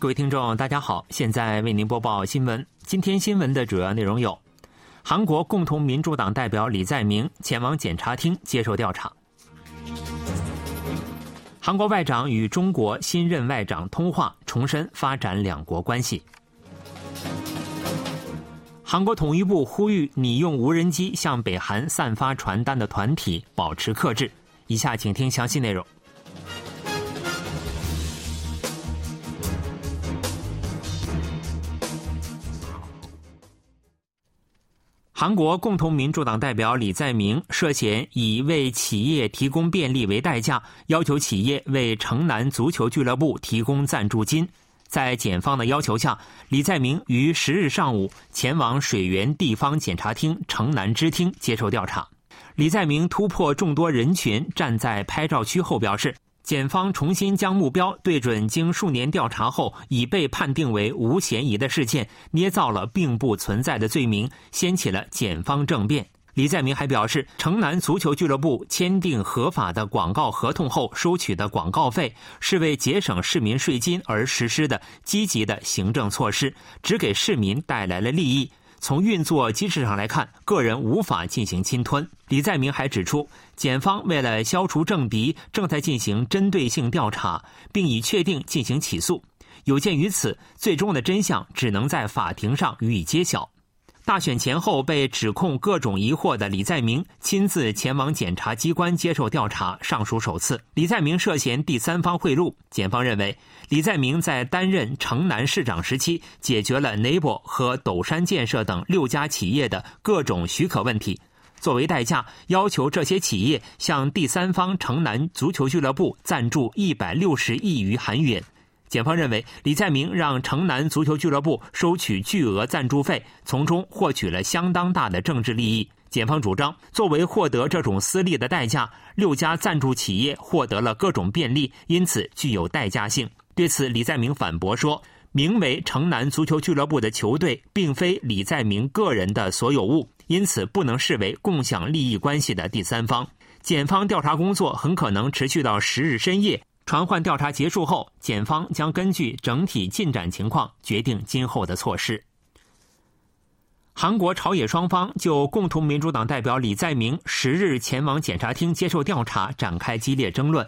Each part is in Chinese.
各位听众，大家好，现在为您播报新闻。今天新闻的主要内容有：韩国共同民主党代表李在明前往检察厅接受调查；韩国外长与中国新任外长通话，重申发展两国关系；韩国统一部呼吁拟用无人机向北韩散发传单的团体保持克制。以下请听详细内容。韩国共同民主党代表李在明涉嫌以为企业提供便利为代价，要求企业为城南足球俱乐部提供赞助金。在检方的要求下，李在明于十日上午前往水源地方检察厅城南支厅接受调查。李在明突破众多人群，站在拍照区后表示。检方重新将目标对准经数年调查后已被判定为无嫌疑的事件，捏造了并不存在的罪名，掀起了检方政变。李在明还表示，城南足球俱乐部签订合法的广告合同后收取的广告费，是为节省市民税金而实施的积极的行政措施，只给市民带来了利益。从运作机制上来看，个人无法进行侵吞。李在明还指出，检方为了消除政敌，正在进行针对性调查，并已确定进行起诉。有鉴于此，最终的真相只能在法庭上予以揭晓。大选前后被指控各种疑惑的李在明亲自前往检察机关接受调查，尚属首次。李在明涉嫌第三方贿赂，检方认为李在明在担任城南市长时期解决了 n e i g b o 和斗山建设等六家企业的各种许可问题，作为代价要求这些企业向第三方城南足球俱乐部赞助一百六十亿余韩元。检方认为，李在明让城南足球俱乐部收取巨额赞助费，从中获取了相当大的政治利益。检方主张，作为获得这种私利的代价，六家赞助企业获得了各种便利，因此具有代价性。对此，李在明反驳说，名为城南足球俱乐部的球队并非李在明个人的所有物，因此不能视为共享利益关系的第三方。检方调查工作很可能持续到十日深夜。传唤调查结束后，检方将根据整体进展情况决定今后的措施。韩国朝野双方就共同民主党代表李在明十日前往检察厅接受调查展开激烈争论。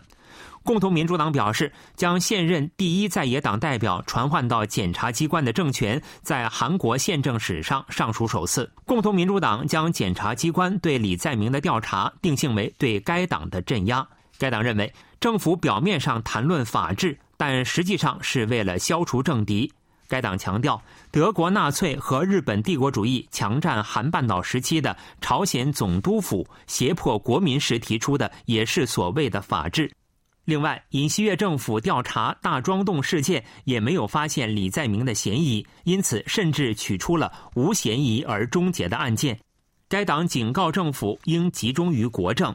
共同民主党表示，将现任第一在野党代表传唤到检察机关的政权，在韩国宪政史上尚属首次。共同民主党将检察机关对李在明的调查定性为对该党的镇压。该党认为。政府表面上谈论法治，但实际上是为了消除政敌。该党强调，德国纳粹和日本帝国主义强占韩半岛时期的朝鲜总督府胁迫国民时提出的也是所谓的法治。另外，尹锡悦政府调查大庄洞事件也没有发现李在明的嫌疑，因此甚至取出了无嫌疑而终结的案件。该党警告政府应集中于国政。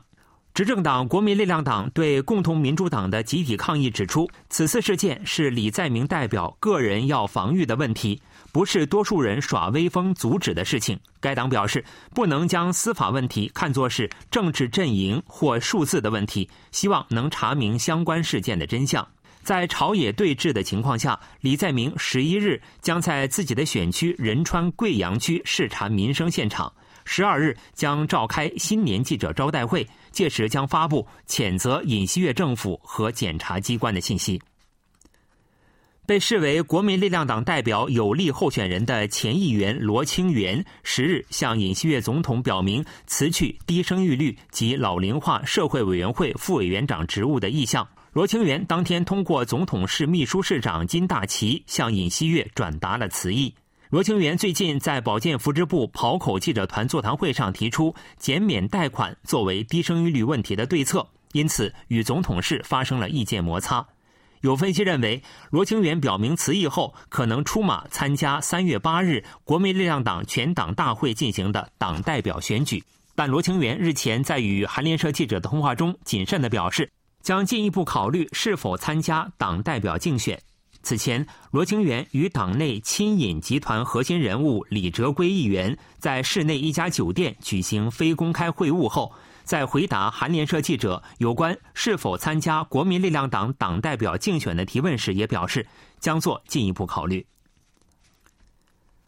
执政党国民力量党对共同民主党的集体抗议指出，此次事件是李在明代表个人要防御的问题，不是多数人耍威风阻止的事情。该党表示，不能将司法问题看作是政治阵营或数字的问题，希望能查明相关事件的真相。在朝野对峙的情况下，李在明十一日将在自己的选区仁川贵阳区视察民生现场。十二日将召开新年记者招待会，届时将发布谴责尹锡悦政府和检察机关的信息。被视为国民力量党代表有力候选人的前议员罗清源，十日向尹锡悦总统表明辞去低生育率及老龄化社会委员会副委员长职务的意向。罗清源当天通过总统室秘书室长金大奇向尹锡悦转达了辞意。罗清源最近在保健福祉部跑口记者团座谈会上提出减免贷款作为低生育率问题的对策，因此与总统室发生了意见摩擦。有分析认为，罗清源表明辞意后，可能出马参加三月八日国民力量党全党大会进行的党代表选举。但罗清源日前在与韩联社记者的通话中，谨慎地表示，将进一步考虑是否参加党代表竞选。此前，罗清源与党内亲尹集团核心人物李哲圭议员在市内一家酒店举行非公开会晤后，在回答韩联社记者有关是否参加国民力量党党代表竞选的提问时，也表示将做进一步考虑。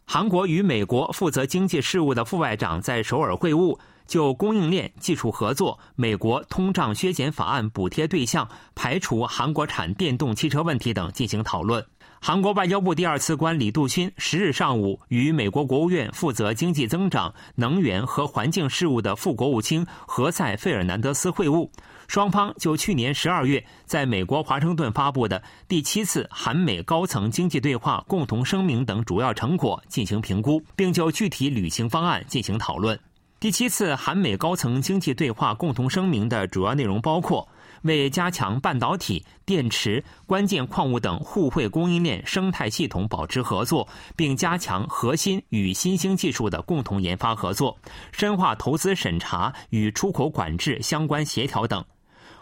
韩国与美国负责经济事务的副外长在首尔会晤，就供应链技术合作、美国通胀削减法案补贴对象、排除韩国产电动汽车问题等进行讨论。韩国外交部第二次官李杜勋十日上午与美国国务院负责经济增长、能源和环境事务的副国务卿何塞·费尔南德斯会晤，双方就去年十二月在美国华盛顿发布的第七次韩美高层经济对话共同声明等主要成果进行评估，并就具体履行方案进行讨论。第七次韩美高层经济对话共同声明的主要内容包括。为加强半导体、电池、关键矿物等互惠供应链生态系统保持合作，并加强核心与新兴技术的共同研发合作，深化投资审查与出口管制相关协调等。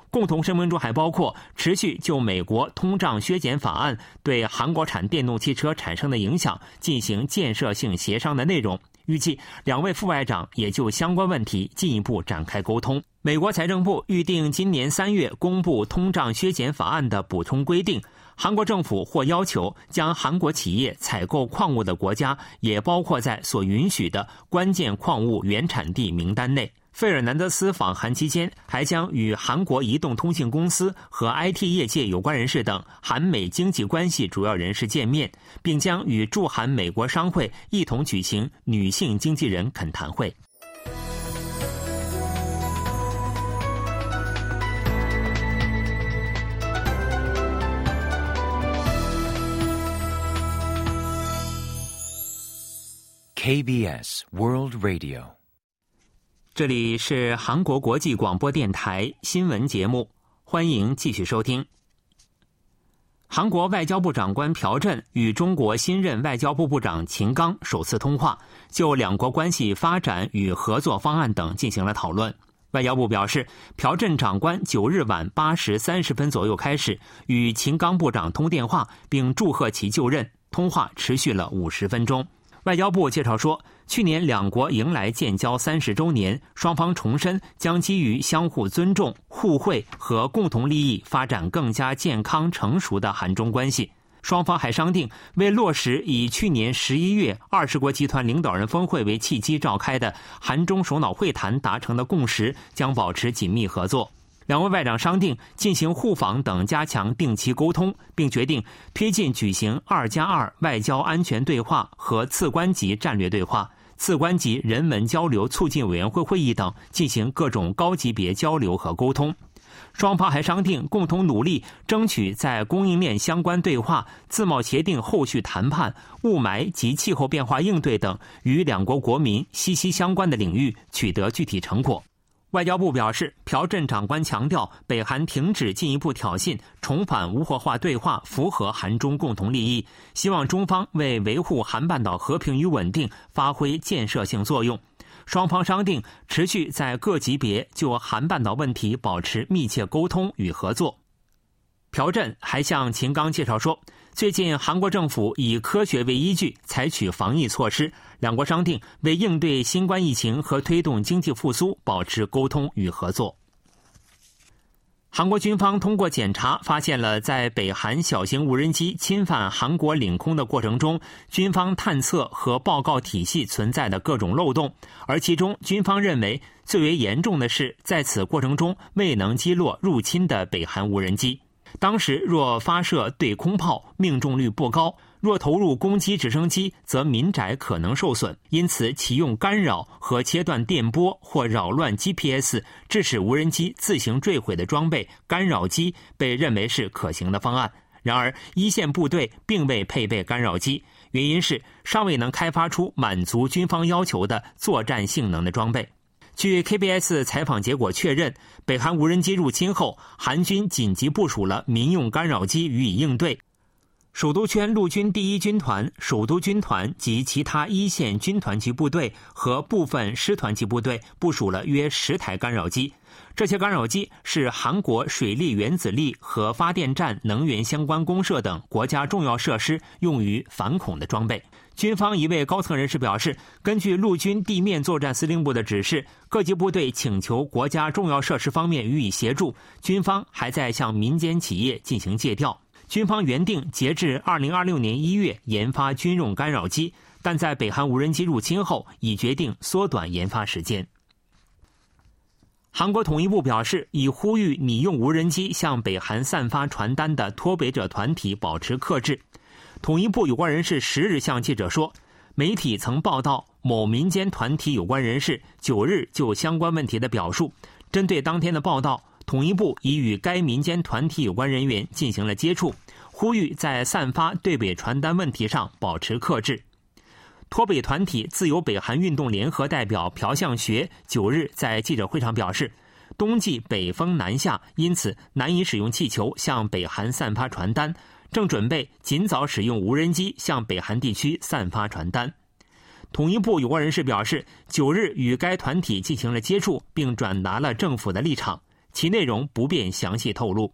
共同声明中还包括持续就美国通胀削减法案对韩国产电动汽车产生的影响进行建设性协商的内容。预计两位副外长也就相关问题进一步展开沟通。美国财政部预定今年三月公布通胀削减法案的补充规定，韩国政府或要求将韩国企业采购矿物的国家也包括在所允许的关键矿物原产地名单内。费尔南德斯访韩期间，还将与韩国移动通信公司和 IT 业界有关人士等韩美经济关系主要人士见面，并将与驻韩美国商会一同举行女性经纪人恳谈会。KBS World Radio。这里是韩国国际广播电台新闻节目，欢迎继续收听。韩国外交部长官朴振与中国新任外交部部长秦刚首次通话，就两国关系发展与合作方案等进行了讨论。外交部表示，朴振长官九日晚八时三十分左右开始与秦刚部长通电话，并祝贺其就任。通话持续了五十分钟。外交部介绍说，去年两国迎来建交三十周年，双方重申将基于相互尊重、互惠和共同利益，发展更加健康成熟的韩中关系。双方还商定，为落实以去年十一月二十国集团领导人峰会为契机召开的韩中首脑会谈达成的共识，将保持紧密合作。两位外长商定进行互访等，加强定期沟通，并决定推进举行“二加二”外交安全对话和次官级战略对话、次官级人文交流促进委员会会议等，进行各种高级别交流和沟通。双方还商定共同努力，争取在供应链相关对话、自贸协定后续谈判、雾霾及气候变化应对等与两国国民息息相关的领域取得具体成果。外交部表示，朴镇长官强调，北韩停止进一步挑衅，重返无核化对话，符合韩中共同利益。希望中方为维护韩半岛和平与稳定发挥建设性作用。双方商定持续在各级别就韩半岛问题保持密切沟通与合作。朴振还向秦刚介绍说，最近韩国政府以科学为依据，采取防疫措施。两国商定为应对新冠疫情和推动经济复苏保持沟通与合作。韩国军方通过检查发现了在北韩小型无人机侵犯韩国领空的过程中，军方探测和报告体系存在的各种漏洞，而其中军方认为最为严重的是在此过程中未能击落入侵的北韩无人机。当时若发射对空炮，命中率不高。若投入攻击直升机，则民宅可能受损，因此启用干扰和切断电波或扰乱 GPS，致使无人机自行坠毁的装备——干扰机，被认为是可行的方案。然而，一线部队并未配备干扰机，原因是尚未能开发出满足军方要求的作战性能的装备。据 KBS 采访结果确认，北韩无人机入侵后，韩军紧急部署了民用干扰机予以应对。首都圈陆军第一军团、首都军团及其他一线军团级部队和部分师团级部队部署了约十台干扰机。这些干扰机是韩国水利原子力和发电站、能源相关公社等国家重要设施用于反恐的装备。军方一位高层人士表示，根据陆军地面作战司令部的指示，各级部队请求国家重要设施方面予以协助。军方还在向民间企业进行借调。军方原定截至二零二六年一月研发军用干扰机，但在北韩无人机入侵后，已决定缩短研发时间。韩国统一部表示，已呼吁拟用无人机向北韩散发传单的脱北者团体保持克制。统一部有关人士十日向记者说，媒体曾报道某民间团体有关人士九日就相关问题的表述。针对当天的报道。统一部已与该民间团体有关人员进行了接触，呼吁在散发对北传单问题上保持克制。脱北团体自由北韩运动联合代表朴相学九日在记者会上表示，冬季北风南下，因此难以使用气球向北韩散发传单，正准备尽早使用无人机向北韩地区散发传单。统一部有关人士表示，九日与该团体进行了接触，并转达了政府的立场。其内容不便详细透露。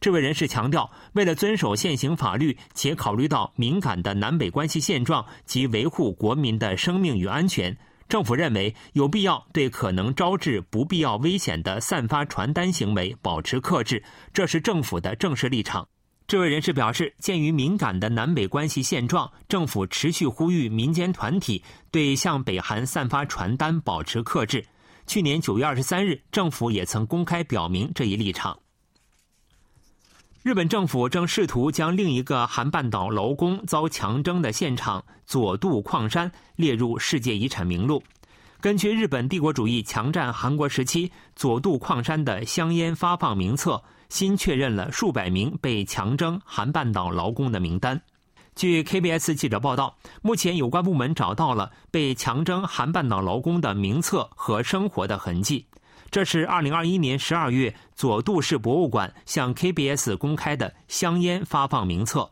这位人士强调，为了遵守现行法律，且考虑到敏感的南北关系现状及维护国民的生命与安全，政府认为有必要对可能招致不必要危险的散发传单行为保持克制，这是政府的正式立场。这位人士表示，鉴于敏感的南北关系现状，政府持续呼吁民间团体对向北韩散发传单保持克制。去年九月二十三日，政府也曾公开表明这一立场。日本政府正试图将另一个韩半岛劳工遭强征的现场佐渡矿山列入世界遗产名录。根据日本帝国主义强占韩国时期佐渡矿山的香烟发放名册，新确认了数百名被强征韩半岛劳工的名单。据 KBS 记者报道，目前有关部门找到了被强征韩半岛劳工的名册和生活的痕迹。这是2021年12月佐渡市博物馆向 KBS 公开的香烟发放名册。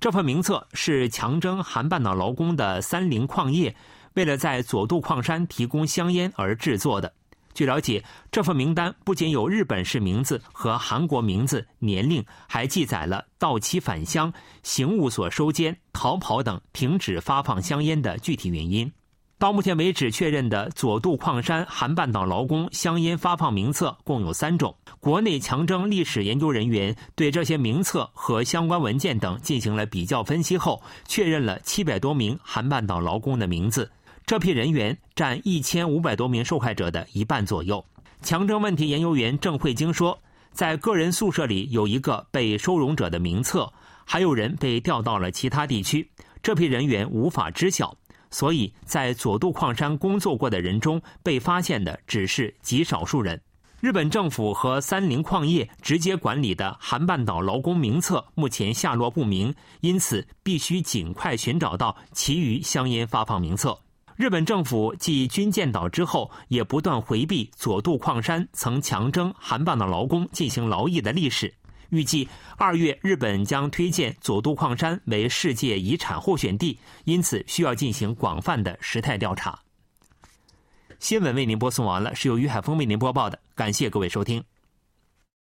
这份名册是强征韩半岛劳工的三菱矿业为了在佐渡矿山提供香烟而制作的。据了解，这份名单不仅有日本式名字和韩国名字、年龄，还记载了到期返乡、刑务所收监、逃跑等停止发放香烟的具体原因。到目前为止，确认的佐渡矿山韩半岛劳工香烟发放名册共有三种。国内强征历史研究人员对这些名册和相关文件等进行了比较分析后，确认了七百多名韩半岛劳工的名字。这批人员占一千五百多名受害者的一半左右。强征问题研究员郑慧晶说，在个人宿舍里有一个被收容者的名册，还有人被调到了其他地区。这批人员无法知晓，所以在佐渡矿山工作过的人中，被发现的只是极少数人。日本政府和三菱矿业直接管理的韩半岛劳工名册目前下落不明，因此必须尽快寻找到其余香烟发放名册。日本政府继军舰岛之后，也不断回避佐渡矿山曾强征韩半的劳工进行劳役的历史。预计二月，日本将推荐佐渡矿山为世界遗产候选地，因此需要进行广泛的时态调查。新闻为您播送完了，是由于海峰为您播报的，感谢各位收听。